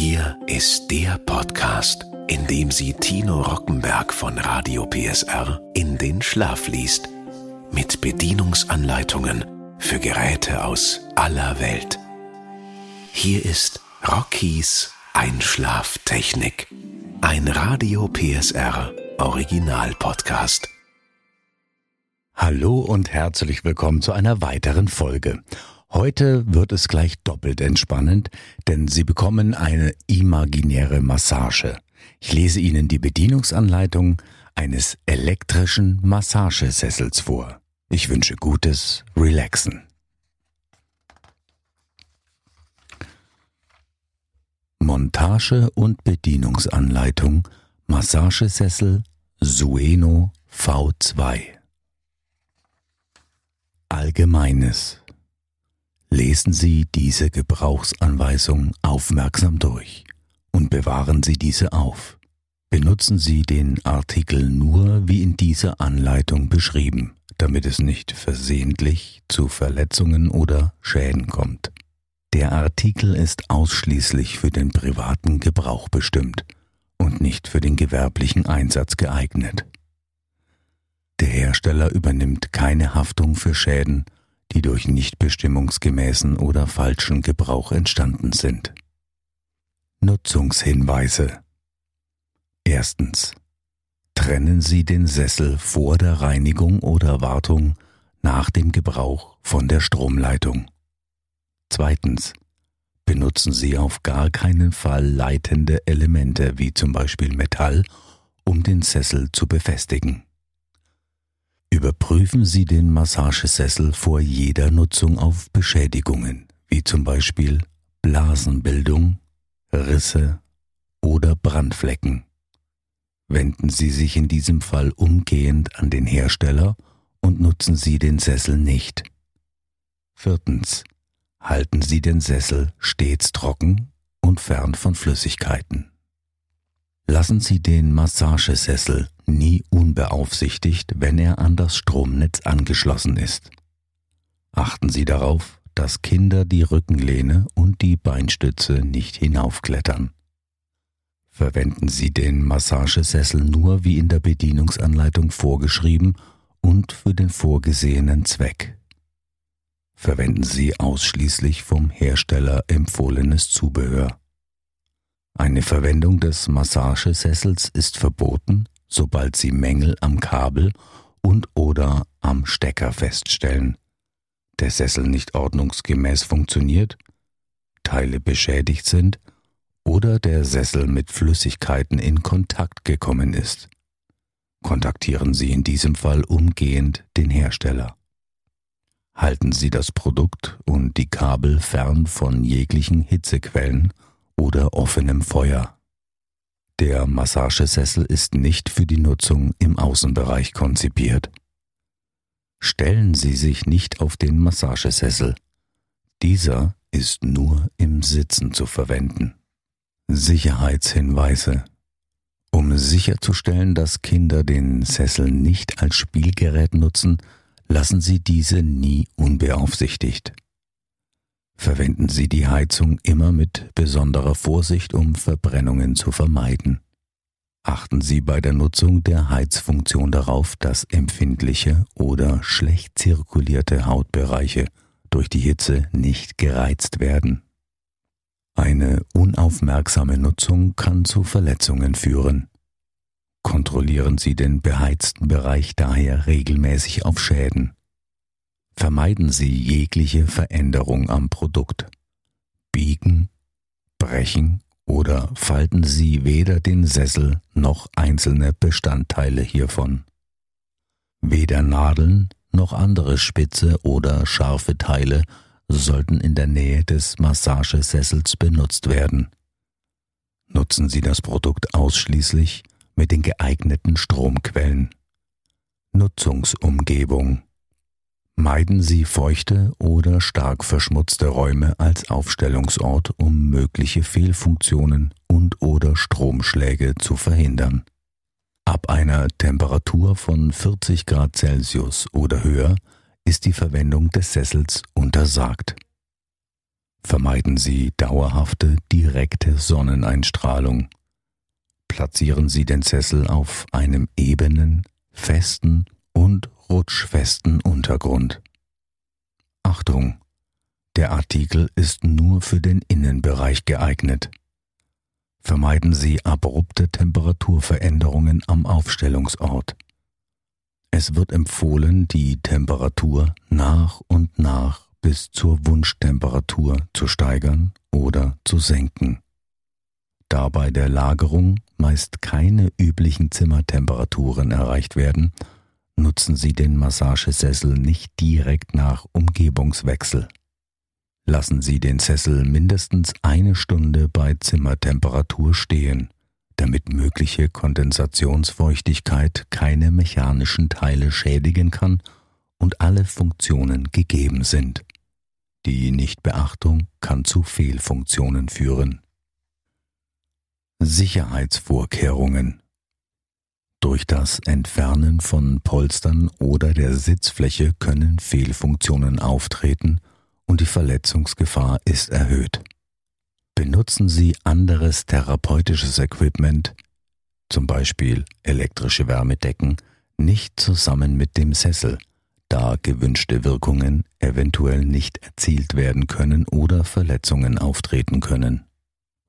Hier ist der Podcast, in dem sie Tino Rockenberg von Radio PSR in den Schlaf liest. Mit Bedienungsanleitungen für Geräte aus aller Welt. Hier ist Rockies Einschlaftechnik. Ein Radio PSR Original Podcast. Hallo und herzlich willkommen zu einer weiteren Folge. Heute wird es gleich doppelt entspannend, denn Sie bekommen eine imaginäre Massage. Ich lese Ihnen die Bedienungsanleitung eines elektrischen Massagesessels vor. Ich wünsche gutes Relaxen. Montage und Bedienungsanleitung Massagesessel Sueno V2 Allgemeines Lesen Sie diese Gebrauchsanweisung aufmerksam durch und bewahren Sie diese auf. Benutzen Sie den Artikel nur wie in dieser Anleitung beschrieben, damit es nicht versehentlich zu Verletzungen oder Schäden kommt. Der Artikel ist ausschließlich für den privaten Gebrauch bestimmt und nicht für den gewerblichen Einsatz geeignet. Der Hersteller übernimmt keine Haftung für Schäden, die durch nicht bestimmungsgemäßen oder falschen Gebrauch entstanden sind. Nutzungshinweise Erstens. Trennen Sie den Sessel vor der Reinigung oder Wartung nach dem Gebrauch von der Stromleitung. Zweitens. Benutzen Sie auf gar keinen Fall leitende Elemente wie zum Beispiel Metall, um den Sessel zu befestigen. Überprüfen Sie den Massagesessel vor jeder Nutzung auf Beschädigungen, wie zum Beispiel Blasenbildung, Risse oder Brandflecken. Wenden Sie sich in diesem Fall umgehend an den Hersteller und nutzen Sie den Sessel nicht. Viertens. Halten Sie den Sessel stets trocken und fern von Flüssigkeiten. Lassen Sie den Massagesessel nie unbeaufsichtigt, wenn er an das Stromnetz angeschlossen ist. Achten Sie darauf, dass Kinder die Rückenlehne und die Beinstütze nicht hinaufklettern. Verwenden Sie den Massagesessel nur wie in der Bedienungsanleitung vorgeschrieben und für den vorgesehenen Zweck. Verwenden Sie ausschließlich vom Hersteller empfohlenes Zubehör. Eine Verwendung des Massagesessels ist verboten, sobald Sie Mängel am Kabel und oder am Stecker feststellen, der Sessel nicht ordnungsgemäß funktioniert, Teile beschädigt sind oder der Sessel mit Flüssigkeiten in Kontakt gekommen ist. Kontaktieren Sie in diesem Fall umgehend den Hersteller. Halten Sie das Produkt und die Kabel fern von jeglichen Hitzequellen oder offenem Feuer. Der Massagesessel ist nicht für die Nutzung im Außenbereich konzipiert. Stellen Sie sich nicht auf den Massagesessel. Dieser ist nur im Sitzen zu verwenden. Sicherheitshinweise Um sicherzustellen, dass Kinder den Sessel nicht als Spielgerät nutzen, lassen Sie diese nie unbeaufsichtigt. Verwenden Sie die Heizung immer mit besonderer Vorsicht, um Verbrennungen zu vermeiden. Achten Sie bei der Nutzung der Heizfunktion darauf, dass empfindliche oder schlecht zirkulierte Hautbereiche durch die Hitze nicht gereizt werden. Eine unaufmerksame Nutzung kann zu Verletzungen führen. Kontrollieren Sie den beheizten Bereich daher regelmäßig auf Schäden. Vermeiden Sie jegliche Veränderung am Produkt. Biegen, brechen oder falten Sie weder den Sessel noch einzelne Bestandteile hiervon. Weder Nadeln noch andere spitze oder scharfe Teile sollten in der Nähe des Massagesessels benutzt werden. Nutzen Sie das Produkt ausschließlich mit den geeigneten Stromquellen. Nutzungsumgebung Meiden Sie feuchte oder stark verschmutzte Räume als Aufstellungsort, um mögliche Fehlfunktionen und oder Stromschläge zu verhindern. Ab einer Temperatur von 40 Grad Celsius oder höher ist die Verwendung des Sessels untersagt. Vermeiden Sie dauerhafte, direkte Sonneneinstrahlung. Platzieren Sie den Sessel auf einem ebenen, festen und rutschfesten Untergrund. Achtung! Der Artikel ist nur für den Innenbereich geeignet. Vermeiden Sie abrupte Temperaturveränderungen am Aufstellungsort. Es wird empfohlen, die Temperatur nach und nach bis zur Wunschtemperatur zu steigern oder zu senken. Da bei der Lagerung meist keine üblichen Zimmertemperaturen erreicht werden, nutzen Sie den Massagesessel nicht direkt nach Umgebungswechsel. Lassen Sie den Sessel mindestens eine Stunde bei Zimmertemperatur stehen, damit mögliche Kondensationsfeuchtigkeit keine mechanischen Teile schädigen kann und alle Funktionen gegeben sind. Die Nichtbeachtung kann zu Fehlfunktionen führen. Sicherheitsvorkehrungen durch das Entfernen von Polstern oder der Sitzfläche können Fehlfunktionen auftreten und die Verletzungsgefahr ist erhöht. Benutzen Sie anderes therapeutisches Equipment, zum Beispiel elektrische Wärmedecken, nicht zusammen mit dem Sessel, da gewünschte Wirkungen eventuell nicht erzielt werden können oder Verletzungen auftreten können.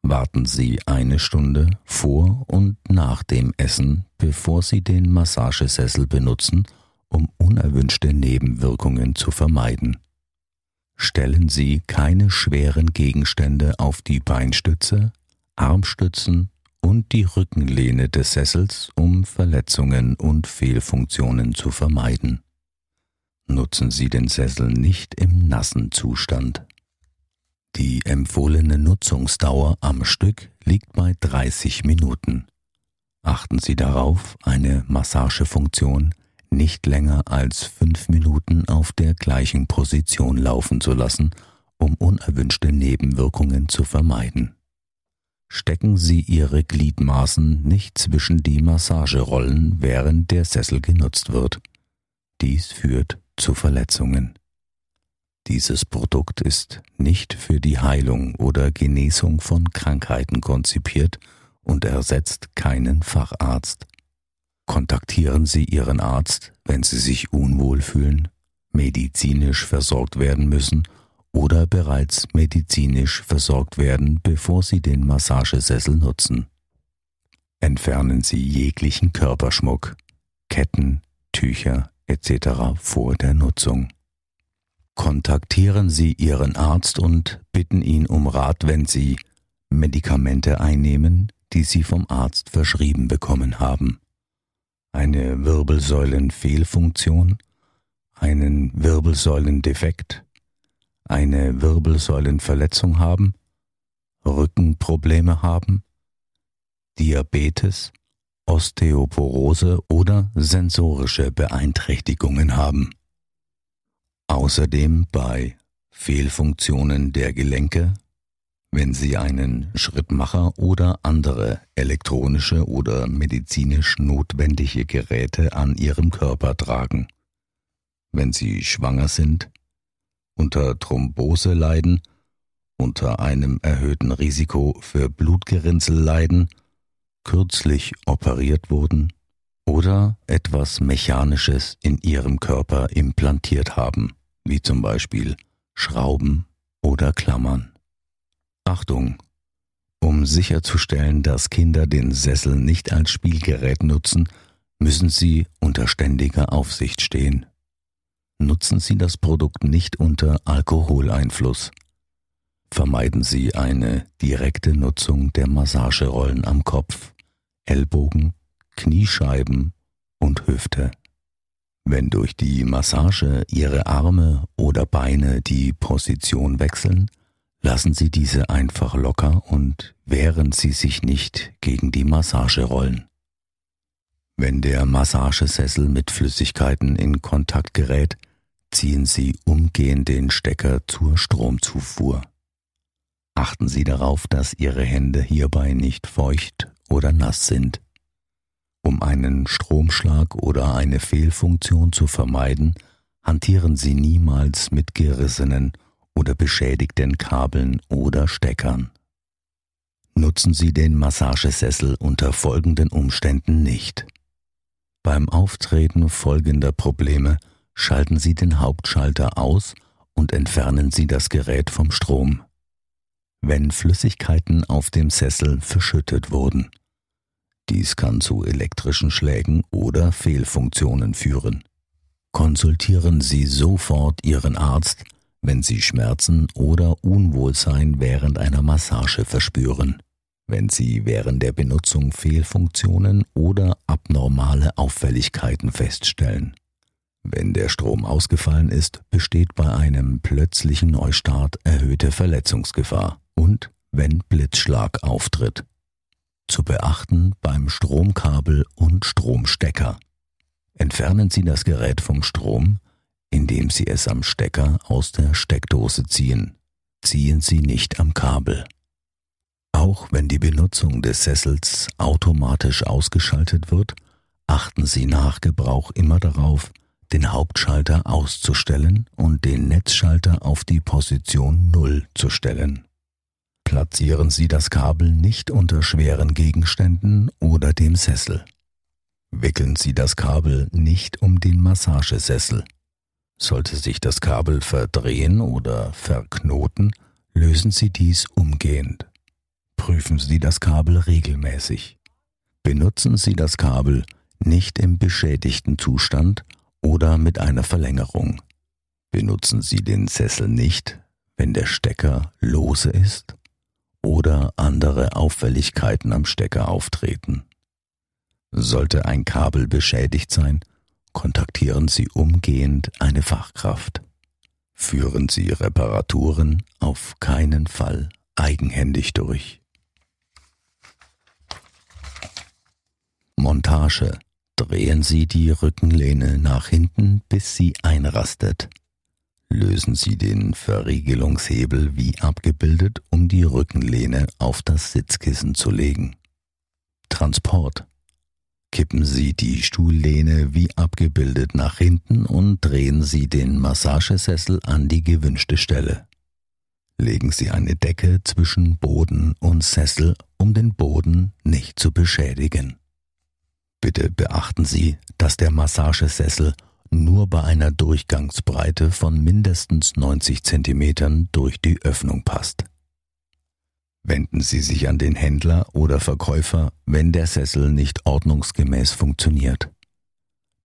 Warten Sie eine Stunde vor und nach dem Essen, bevor Sie den Massagesessel benutzen, um unerwünschte Nebenwirkungen zu vermeiden. Stellen Sie keine schweren Gegenstände auf die Beinstütze, Armstützen und die Rückenlehne des Sessels, um Verletzungen und Fehlfunktionen zu vermeiden. Nutzen Sie den Sessel nicht im nassen Zustand. Die empfohlene Nutzungsdauer am Stück liegt bei 30 Minuten. Achten Sie darauf, eine Massagefunktion nicht länger als fünf Minuten auf der gleichen Position laufen zu lassen, um unerwünschte Nebenwirkungen zu vermeiden. Stecken Sie Ihre Gliedmaßen nicht zwischen die Massagerollen, während der Sessel genutzt wird. Dies führt zu Verletzungen. Dieses Produkt ist nicht für die Heilung oder Genesung von Krankheiten konzipiert und ersetzt keinen Facharzt. Kontaktieren Sie Ihren Arzt, wenn Sie sich unwohl fühlen, medizinisch versorgt werden müssen oder bereits medizinisch versorgt werden, bevor Sie den Massagesessel nutzen. Entfernen Sie jeglichen Körperschmuck, Ketten, Tücher etc. vor der Nutzung. Kontaktieren Sie Ihren Arzt und bitten ihn um Rat, wenn Sie Medikamente einnehmen, die Sie vom Arzt verschrieben bekommen haben eine Wirbelsäulenfehlfunktion, einen Wirbelsäulendefekt, eine Wirbelsäulenverletzung haben, Rückenprobleme haben, Diabetes, Osteoporose oder sensorische Beeinträchtigungen haben. Außerdem bei Fehlfunktionen der Gelenke, wenn Sie einen Schrittmacher oder andere elektronische oder medizinisch notwendige Geräte an Ihrem Körper tragen. Wenn Sie schwanger sind, unter Thrombose leiden, unter einem erhöhten Risiko für Blutgerinnsel leiden, kürzlich operiert wurden oder etwas Mechanisches in Ihrem Körper implantiert haben, wie zum Beispiel Schrauben oder Klammern. Achtung! Um sicherzustellen, dass Kinder den Sessel nicht als Spielgerät nutzen, müssen sie unter ständiger Aufsicht stehen. Nutzen Sie das Produkt nicht unter Alkoholeinfluss. Vermeiden Sie eine direkte Nutzung der Massagerollen am Kopf, Ellbogen, Kniescheiben und Hüfte. Wenn durch die Massage Ihre Arme oder Beine die Position wechseln, Lassen Sie diese einfach locker und wehren Sie sich nicht gegen die Massage rollen. Wenn der Massagesessel mit Flüssigkeiten in Kontakt gerät, ziehen Sie umgehend den Stecker zur Stromzufuhr. Achten Sie darauf, dass Ihre Hände hierbei nicht feucht oder nass sind. Um einen Stromschlag oder eine Fehlfunktion zu vermeiden, hantieren Sie niemals mit gerissenen oder beschädigten Kabeln oder Steckern. Nutzen Sie den Massagesessel unter folgenden Umständen nicht. Beim Auftreten folgender Probleme schalten Sie den Hauptschalter aus und entfernen Sie das Gerät vom Strom. Wenn Flüssigkeiten auf dem Sessel verschüttet wurden. Dies kann zu elektrischen Schlägen oder Fehlfunktionen führen. Konsultieren Sie sofort Ihren Arzt, wenn Sie Schmerzen oder Unwohlsein während einer Massage verspüren, wenn Sie während der Benutzung Fehlfunktionen oder abnormale Auffälligkeiten feststellen. Wenn der Strom ausgefallen ist, besteht bei einem plötzlichen Neustart erhöhte Verletzungsgefahr und wenn Blitzschlag auftritt. Zu beachten beim Stromkabel und Stromstecker. Entfernen Sie das Gerät vom Strom, indem Sie es am Stecker aus der Steckdose ziehen. Ziehen Sie nicht am Kabel. Auch wenn die Benutzung des Sessels automatisch ausgeschaltet wird, achten Sie nach Gebrauch immer darauf, den Hauptschalter auszustellen und den Netzschalter auf die Position 0 zu stellen. Platzieren Sie das Kabel nicht unter schweren Gegenständen oder dem Sessel. Wickeln Sie das Kabel nicht um den Massagesessel. Sollte sich das Kabel verdrehen oder verknoten, lösen Sie dies umgehend. Prüfen Sie das Kabel regelmäßig. Benutzen Sie das Kabel nicht im beschädigten Zustand oder mit einer Verlängerung. Benutzen Sie den Sessel nicht, wenn der Stecker lose ist oder andere Auffälligkeiten am Stecker auftreten. Sollte ein Kabel beschädigt sein, kontaktieren Sie umgehend eine Fachkraft. Führen Sie Reparaturen auf keinen Fall eigenhändig durch. Montage Drehen Sie die Rückenlehne nach hinten, bis sie einrastet. Lösen Sie den Verriegelungshebel wie abgebildet, um die Rückenlehne auf das Sitzkissen zu legen. Transport. Kippen Sie die Stuhllehne wie abgebildet nach hinten und drehen Sie den Massagesessel an die gewünschte Stelle. Legen Sie eine Decke zwischen Boden und Sessel, um den Boden nicht zu beschädigen. Bitte beachten Sie, dass der Massagesessel nur bei einer Durchgangsbreite von mindestens 90 cm durch die Öffnung passt. Wenden Sie sich an den Händler oder Verkäufer, wenn der Sessel nicht ordnungsgemäß funktioniert.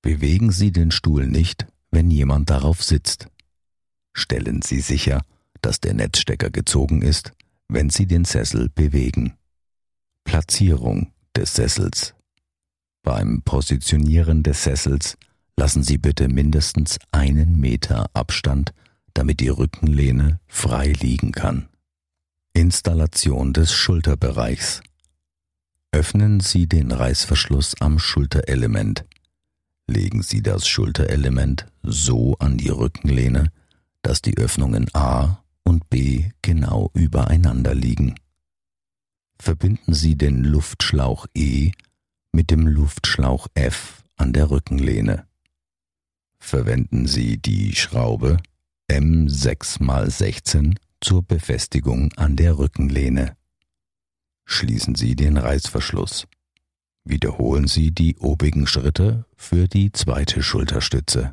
Bewegen Sie den Stuhl nicht, wenn jemand darauf sitzt. Stellen Sie sicher, dass der Netzstecker gezogen ist, wenn Sie den Sessel bewegen. Platzierung des Sessels beim Positionieren des Sessels lassen Sie bitte mindestens einen Meter Abstand, damit die Rückenlehne frei liegen kann. Installation des Schulterbereichs. Öffnen Sie den Reißverschluss am Schulterelement. Legen Sie das Schulterelement so an die Rückenlehne, dass die Öffnungen A und B genau übereinander liegen. Verbinden Sie den Luftschlauch E mit dem Luftschlauch F an der Rückenlehne. Verwenden Sie die Schraube M6x16 zur Befestigung an der Rückenlehne. Schließen Sie den Reißverschluss. Wiederholen Sie die obigen Schritte für die zweite Schulterstütze.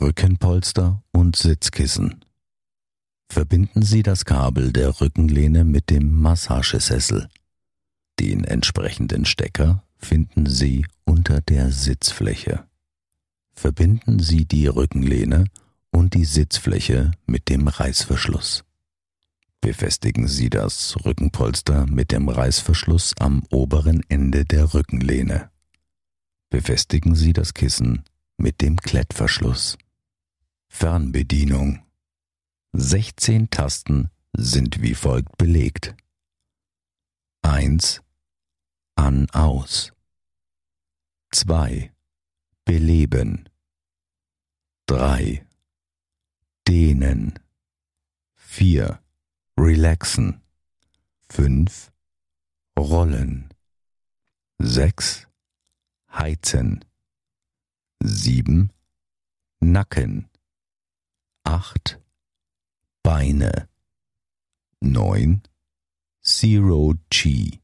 Rückenpolster und Sitzkissen. Verbinden Sie das Kabel der Rückenlehne mit dem Massagesessel. Den entsprechenden Stecker finden Sie unter der Sitzfläche. Verbinden Sie die Rückenlehne und die Sitzfläche mit dem Reißverschluss. Befestigen Sie das Rückenpolster mit dem Reißverschluss am oberen Ende der Rückenlehne. Befestigen Sie das Kissen mit dem Klettverschluss. Fernbedienung. 16 Tasten sind wie folgt belegt. 1 an aus. 2. Beleben. 3. Dehnen. 4. Relaxen. 5. Rollen. 6. Heizen. 7. Nacken. 8. Beine. 9. Zero G.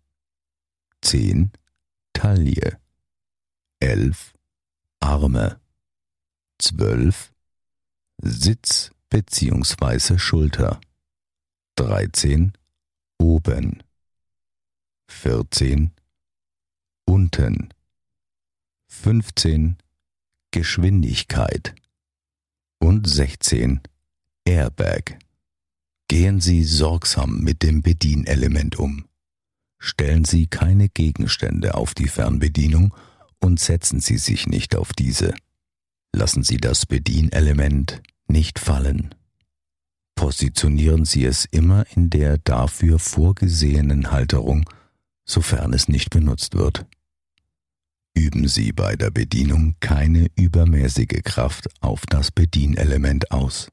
10. Taille. 11. Arme. 12. Sitz bzw. Schulter. 13. Oben. 14. Unten. 15. Geschwindigkeit. Und 16. Airbag. Gehen Sie sorgsam mit dem Bedienelement um. Stellen Sie keine Gegenstände auf die Fernbedienung und setzen Sie sich nicht auf diese. Lassen Sie das Bedienelement nicht fallen. Positionieren Sie es immer in der dafür vorgesehenen Halterung, sofern es nicht benutzt wird. Üben Sie bei der Bedienung keine übermäßige Kraft auf das Bedienelement aus.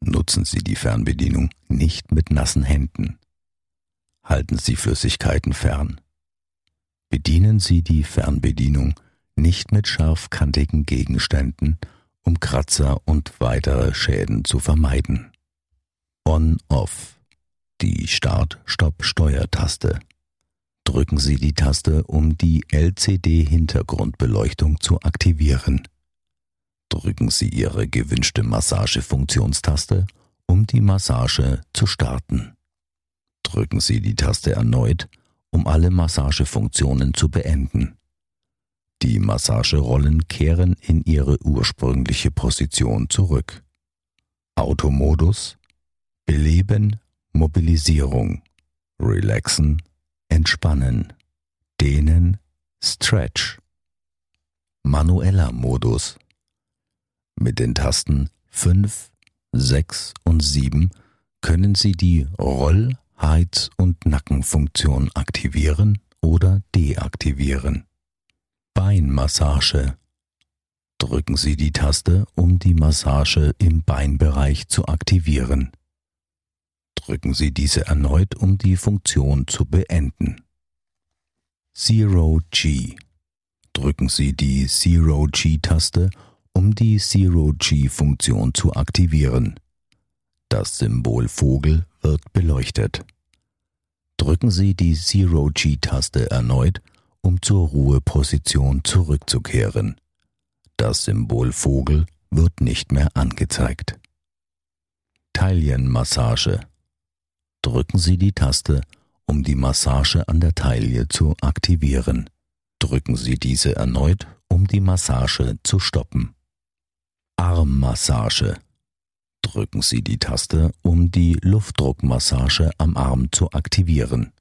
Nutzen Sie die Fernbedienung nicht mit nassen Händen. Halten Sie Flüssigkeiten fern. Bedienen Sie die Fernbedienung nicht mit scharfkantigen Gegenständen, um Kratzer und weitere Schäden zu vermeiden. On-Off. Die Start-Stopp-Steuertaste. Drücken Sie die Taste, um die LCD-Hintergrundbeleuchtung zu aktivieren drücken Sie Ihre gewünschte Massagefunktionstaste, um die Massage zu starten. Drücken Sie die Taste erneut, um alle Massagefunktionen zu beenden. Die Massagerollen kehren in ihre ursprüngliche Position zurück. Automodus Beleben, Mobilisierung, Relaxen, Entspannen, Dehnen, Stretch. Manueller Modus mit den Tasten 5, 6 und 7 können Sie die Roll-, Heiz- und Nackenfunktion aktivieren oder deaktivieren. Beinmassage. Drücken Sie die Taste, um die Massage im Beinbereich zu aktivieren. Drücken Sie diese erneut, um die Funktion zu beenden. Zero G. Drücken Sie die Zero G-Taste, um die Zero-G-Funktion zu aktivieren. Das Symbol Vogel wird beleuchtet. Drücken Sie die Zero-G-Taste erneut, um zur Ruheposition zurückzukehren. Das Symbol Vogel wird nicht mehr angezeigt. Taillenmassage. Drücken Sie die Taste, um die Massage an der Taille zu aktivieren. Drücken Sie diese erneut, um die Massage zu stoppen. Armmassage. Drücken Sie die Taste, um die Luftdruckmassage am Arm zu aktivieren.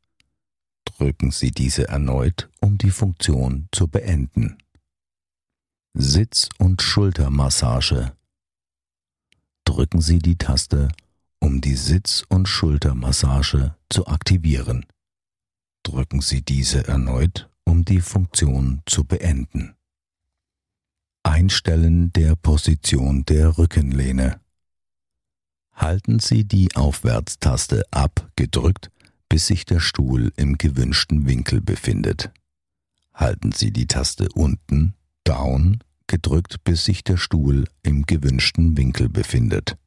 Drücken Sie diese erneut, um die Funktion zu beenden. Sitz- und Schultermassage. Drücken Sie die Taste, um die Sitz- und Schultermassage zu aktivieren. Drücken Sie diese erneut, um die Funktion zu beenden. Einstellen der Position der Rückenlehne. Halten Sie die Aufwärtstaste ab gedrückt, bis sich der Stuhl im gewünschten Winkel befindet. Halten Sie die Taste unten, down, gedrückt, bis sich der Stuhl im gewünschten Winkel befindet.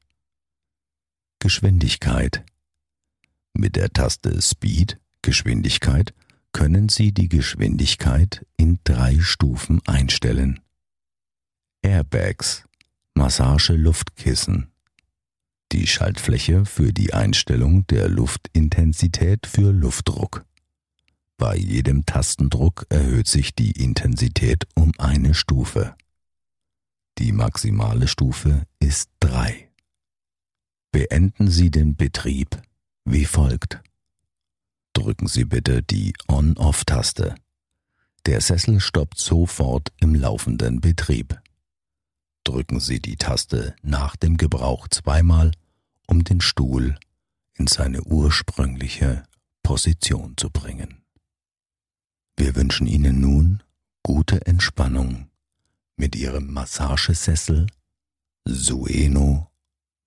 Geschwindigkeit. Mit der Taste Speed, Geschwindigkeit, können Sie die Geschwindigkeit in drei Stufen einstellen. Airbags, Massage-Luftkissen. Die Schaltfläche für die Einstellung der Luftintensität für Luftdruck. Bei jedem Tastendruck erhöht sich die Intensität um eine Stufe. Die maximale Stufe ist 3. Beenden Sie den Betrieb wie folgt. Drücken Sie bitte die On-Off-Taste. Der Sessel stoppt sofort im laufenden Betrieb drücken Sie die Taste nach dem Gebrauch zweimal, um den Stuhl in seine ursprüngliche Position zu bringen. Wir wünschen Ihnen nun gute Entspannung mit Ihrem Massagesessel Sueno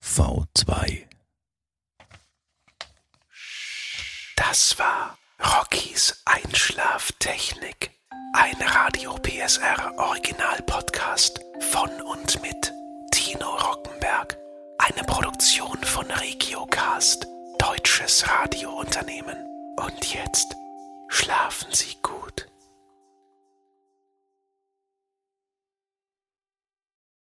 V2. Das war Rockys Einschlaftechnik. Ein Radio PSR Original Podcast von und mit Tino Rockenberg. Eine Produktion von Regiocast, deutsches Radiounternehmen. Und jetzt schlafen Sie gut.